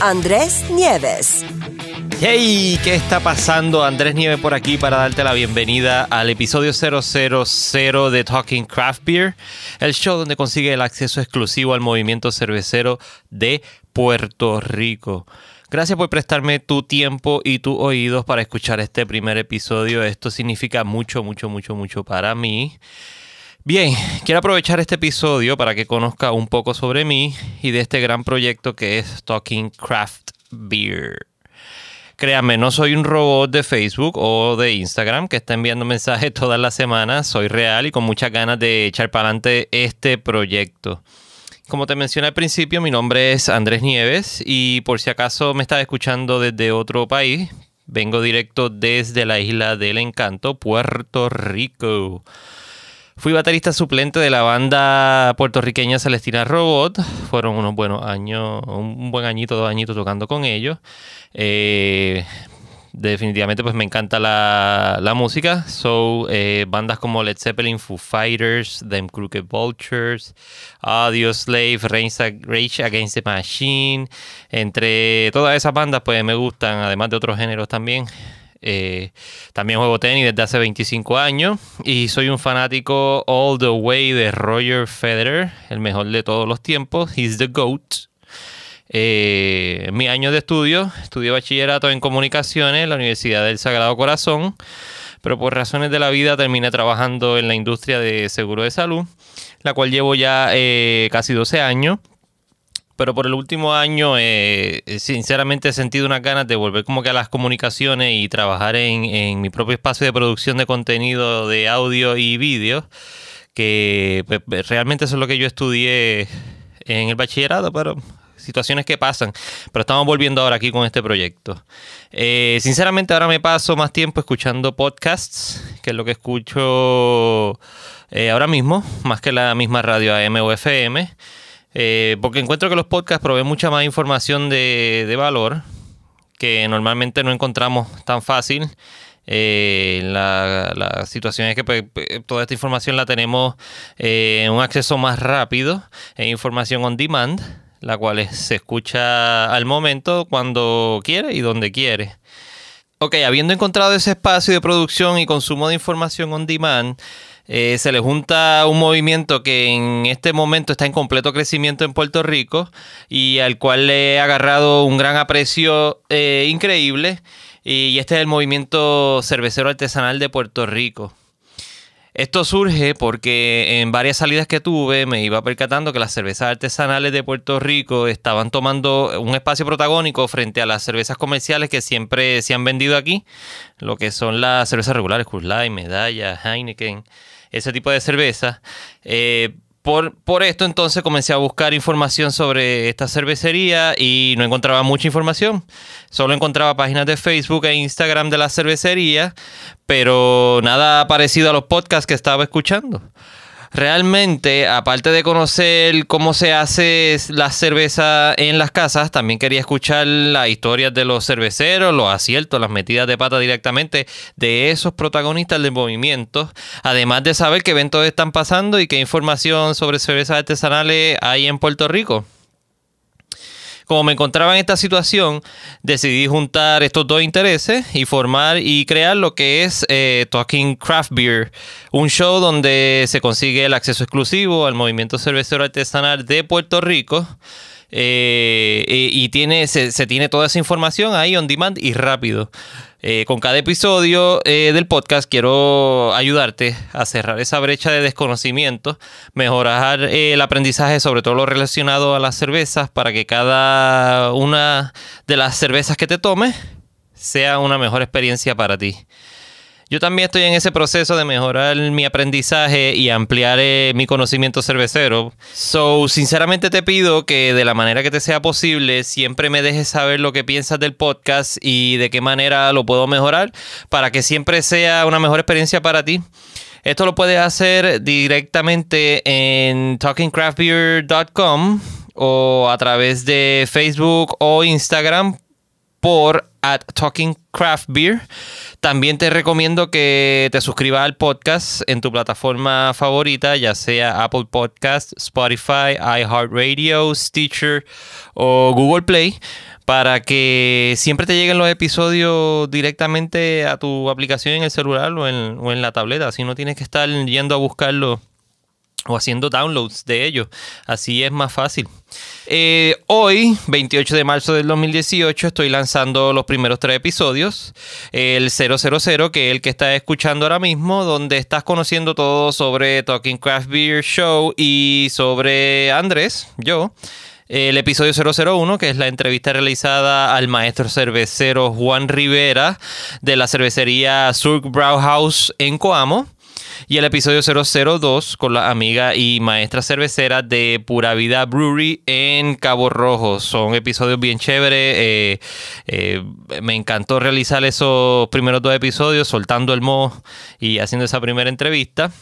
Andrés Nieves. Hey, ¿qué está pasando? Andrés Nieves por aquí para darte la bienvenida al episodio 000 de Talking Craft Beer, el show donde consigue el acceso exclusivo al movimiento cervecero de Puerto Rico. Gracias por prestarme tu tiempo y tus oídos para escuchar este primer episodio. Esto significa mucho, mucho, mucho, mucho para mí. Bien, quiero aprovechar este episodio para que conozca un poco sobre mí y de este gran proyecto que es Talking Craft Beer. Créanme, no soy un robot de Facebook o de Instagram que está enviando mensajes todas las semanas. Soy real y con muchas ganas de echar para adelante este proyecto. Como te mencioné al principio, mi nombre es Andrés Nieves y por si acaso me estás escuchando desde otro país, vengo directo desde la isla del encanto, Puerto Rico. Fui baterista suplente de la banda puertorriqueña Celestina Robot. Fueron unos buenos años, un buen añito, dos añitos tocando con ellos. Eh, definitivamente pues me encanta la, música. So, eh, bandas como Led Zeppelin, Foo Fighters, Them Crooked Vultures, Audio Slave, Rage Against the Machine. Entre todas esas bandas pues me gustan, además de otros géneros también. Eh, también juego tenis desde hace 25 años y soy un fanático all the way de Roger Federer, el mejor de todos los tiempos. He's the GOAT. Eh, en mi año de estudio, estudié bachillerato en comunicaciones en la Universidad del Sagrado Corazón, pero por razones de la vida terminé trabajando en la industria de seguro de salud, la cual llevo ya eh, casi 12 años pero por el último año, eh, eh, sinceramente he sentido unas ganas de volver como que a las comunicaciones y trabajar en, mi propio espacio de producción de contenido de audio y vídeo, que pues, pues, realmente eso es lo que yo estudié en el bachillerato, pero situaciones que pasan. Pero estamos volviendo ahora aquí con este proyecto. Eh, sinceramente ahora me paso más tiempo escuchando podcasts, que es lo que escucho ahora mismo, más que la misma radio AM o FM. Eh, porque encuentro que los podcasts proveen mucha más información de, valor que normalmente no encontramos tan fácil. Eh, la, situación es que pues, toda esta información la tenemos eh, en un acceso más rápido, en información on demand, la cual se escucha al momento cuando quiere y donde quiere. Ok, habiendo encontrado ese espacio de producción y consumo de información on demand, eh, se le junta un movimiento que en este momento está en completo crecimiento en Puerto Rico y al cual le he agarrado un gran aprecio eh, increíble. Y este es el movimiento cervecero artesanal de Puerto Rico. Esto surge porque en varias salidas que tuve me iba percatando que las cervezas artesanales de Puerto Rico estaban tomando un espacio protagónico frente a las cervezas comerciales que siempre se han vendido aquí, lo que son las cervezas regulares, Light, Medalla, Heineken ese tipo de cerveza. Eh, por, por, esto entonces comencé a buscar información sobre esta cervecería y no encontraba mucha información. Solo encontraba páginas de Facebook e Instagram de la cervecería, pero nada parecido a los podcasts que estaba escuchando realmente, aparte de conocer cómo se hace la cerveza en las casas, también quería escuchar las historias de los cerveceros, los aciertos, las metidas de pata directamente de esos protagonistas del movimiento, además de saber qué eventos están pasando y qué información sobre cervezas artesanales hay en Puerto Rico. Como me encontraba en esta situación, decidí juntar estos dos intereses y formar y crear lo que es eh, Talking Craft Beer, un show donde se consigue el acceso exclusivo al movimiento cervecero artesanal de Puerto Rico. Eh, y tiene, se, tiene toda esa información ahí on demand y rápido. Eh, con cada episodio eh, del podcast quiero ayudarte a cerrar esa brecha de desconocimiento, mejorar el aprendizaje sobre todo lo relacionado a las cervezas para que cada una de las cervezas que te tomes sea una mejor experiencia para ti. Yo también estoy en ese proceso de mejorar mi aprendizaje y ampliar eh, mi conocimiento cervecero. So, sinceramente te pido que de la manera que te sea posible, siempre me dejes saber lo que piensas del podcast y de qué manera lo puedo mejorar para que siempre sea una mejor experiencia para ti. Esto lo puedes hacer directamente en talkingcraftbeer.com o a través de Facebook o Instagram por Talking Craft Beer. También te recomiendo que te suscribas al podcast en tu plataforma favorita, ya sea Apple Podcast, Spotify, iHeartRadio, Stitcher o Google Play, para que siempre te lleguen los episodios directamente a tu aplicación en el celular o en, o en la tableta. Así no tienes que estar yendo a buscarlo o haciendo downloads de ellos. Así es más fácil. Eh, hoy, 28 de marzo del 2018, estoy lanzando los primeros tres episodios. El 000, que es el que estás escuchando ahora mismo, donde estás conociendo todo sobre Talking Craft Beer Show y sobre Andrés, yo. El episodio 001, que es la entrevista realizada al maestro cervecero Juan Rivera de la cervecería Surk Brauhaus en Coamo y el episodio 002 con la amiga y maestra cervecera de Pura Vida Brewery en Cabo Rojo. Son episodios bien chéveres. Eh, eh, me encantó realizar esos primeros dos episodios, soltando el mo y haciendo esa primera entrevista.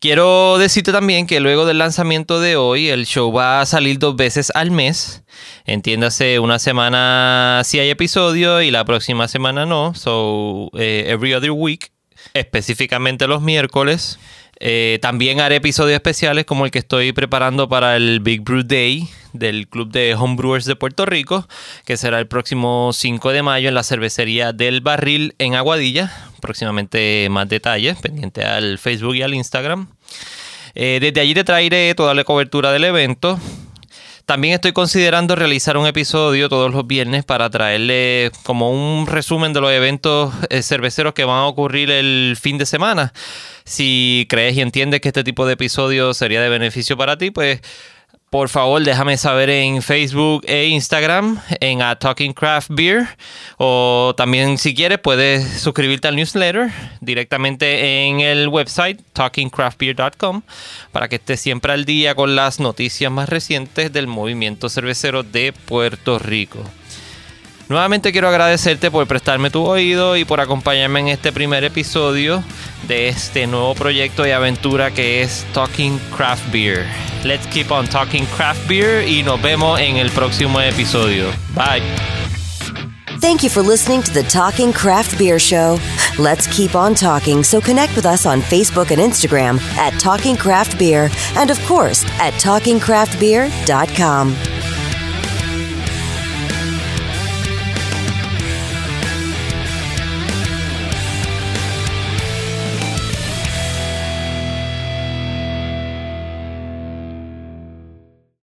Quiero decirte también que luego del lanzamiento de hoy, el show va a salir dos veces al mes. Entiéndase, una semana si hay episodio y la próxima semana no. So, eh, every other week específicamente los miércoles. Eh, también haré episodios especiales como el que estoy preparando para el Big Brew Day del Club de Homebrewers de Puerto Rico, que será el próximo 5 de mayo en la cervecería del Barril en Aguadilla. Próximamente más detalles, pendiente al Facebook y al Instagram. Eh, desde allí te traeré toda la cobertura del evento. También estoy considerando realizar un episodio todos los viernes para traerle como un resumen de los eventos eh, cerveceros que van a ocurrir el fin de semana. Si crees y entiendes que este tipo de episodio sería de beneficio para ti, pues por favor déjame saber en Facebook e Instagram en Talking Craft Beer o también si quieres puedes suscribirte al newsletter directamente en el website talkingcraftbeer.com para que estés siempre al día con las noticias más recientes del movimiento cervecero de Puerto Rico. Nuevamente quiero agradecerte por prestarme tu oído y por acompañarme en este primer episodio de este nuevo proyecto y aventura que es Talking Craft Beer. Let's keep on talking craft beer y nos vemos en el próximo episodio. Bye. Thank you for listening to the Talking Craft Beer Show. Let's keep on talking, so connect with us on Facebook and Instagram at Talking Craft Beer and, of course, at TalkingCraftBeer.com.